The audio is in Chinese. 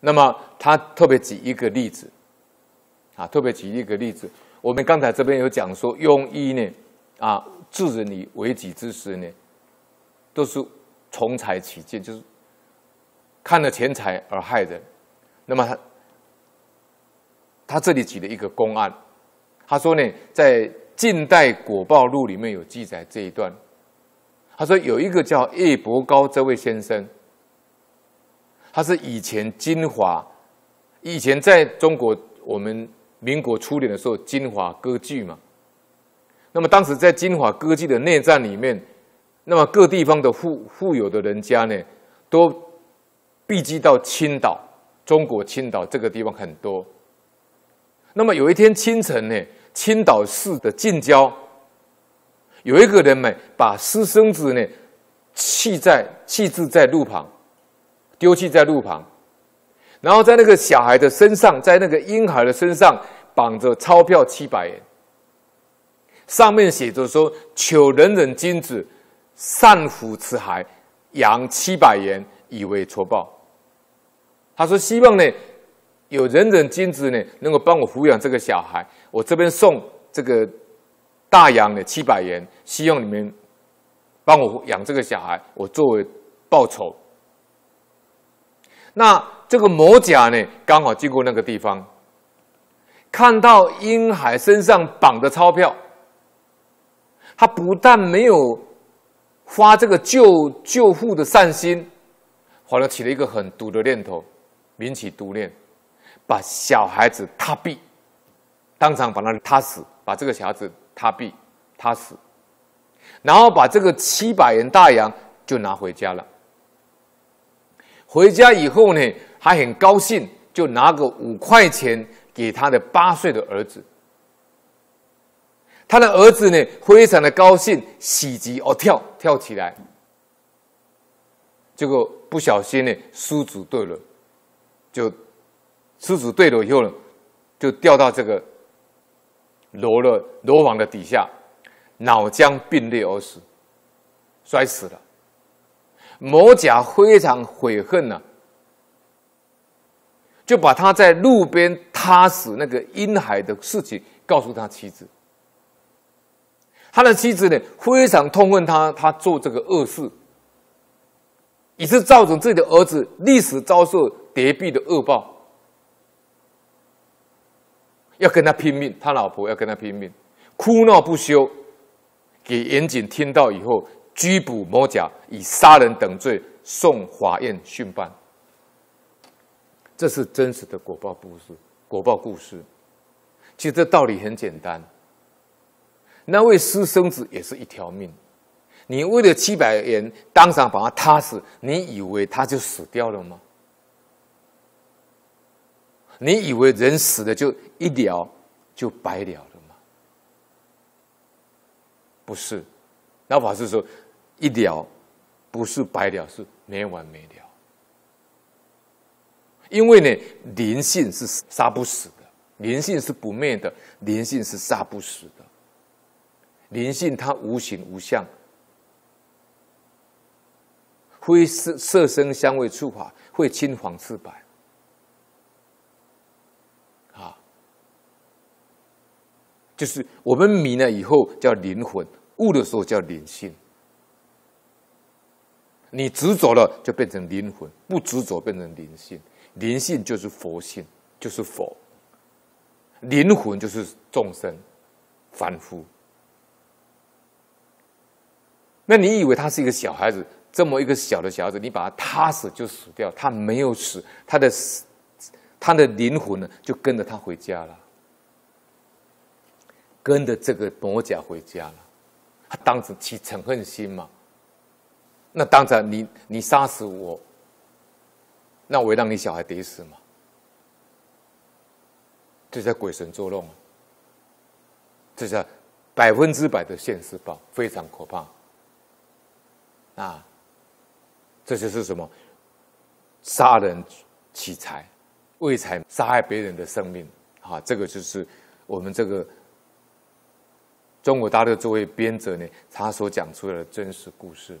那么他特别举一个例子，啊，特别举一个例子。我们刚才这边有讲说，庸医呢，啊，治人以为己之时呢，都是从财起见，就是看了钱财而害人。那么他他这里举了一个公案，他说呢，在近代果报录里面有记载这一段。他说有一个叫叶伯高这位先生，他是以前金华，以前在中国我们民国初年的时候，金华割据嘛。那么当时在金华割据的内战里面，那么各地方的富富有的人家呢，都避居到青岛，中国青岛这个地方很多。那么有一天清晨呢，青岛市的近郊。有一个人呢，把私生子呢弃在弃置在路旁，丢弃在路旁，然后在那个小孩的身上，在那个婴孩的身上绑着钞票七百元，上面写着说：“求人人君子善抚此孩，养七百元以为酬报。”他说：“希望呢，有人人君子呢能够帮我抚养这个小孩，我这边送这个。”大洋的七百元，希望你们帮我养这个小孩，我作为报酬。那这个某甲呢，刚好经过那个地方，看到婴孩身上绑的钞票，他不但没有发这个救救父的善心，反而起了一个很毒的念头，民起毒念，把小孩子挞毙，当场把他挞死，把这个小孩子。他毙，他死，然后把这个七百元大洋就拿回家了。回家以后呢，还很高兴，就拿个五块钱给他的八岁的儿子。他的儿子呢，非常的高兴，喜极而跳，跳起来，结果不小心呢，失足坠了，就失足坠了以后呢，就掉到这个。楼了楼房的底下，脑浆迸裂而死，摔死了。某甲非常悔恨呐、就把他在路边踏死那个婴孩的事情告诉他妻子。他的妻子呢，非常痛恨他，他做这个恶事，以致造成自己的儿子历史遭受叠毙的恶报。要跟他拼命，他老婆要跟他拼命，哭闹不休。给员警听到以后，拘捕某甲，以杀人等罪送法院讯办。这是真实的果报故事。果报故事，其实这道理很简单。那位私生子也是一条命，你为了七百元当场把他踏死，你以为他就死掉了吗？你以为人死了就一了就白了了吗？不是，老法师说一了不是白了，是没完没了。因为呢，灵性是杀不死的，灵性是不灭的，灵性是杀不死的。灵性它无形无相，会色色声香味触法，会青黄赤白。啊就是我们迷了以后叫灵魂，悟的时候叫灵性。你执着了就变成灵魂，不执着变成灵性。灵性就是佛性，就是佛。灵魂就是众生，凡夫。那你以为他是一个小孩子，这么一个小的小孩子，你把他踏死就死掉？他没有死，他的死他的灵魂呢，就跟着他回家了。跟着这个魔甲回家了，他当时起嗔恨心嘛？那当然你，你杀死我，那我也让你小孩得死嘛？这叫鬼神作弄，这叫百分之百的现世报，非常可怕啊！这就是什么？杀人取财，为财杀害别人的生命啊！这个就是我们这个。中国大陆这位编者呢，他所讲出来的真实故事。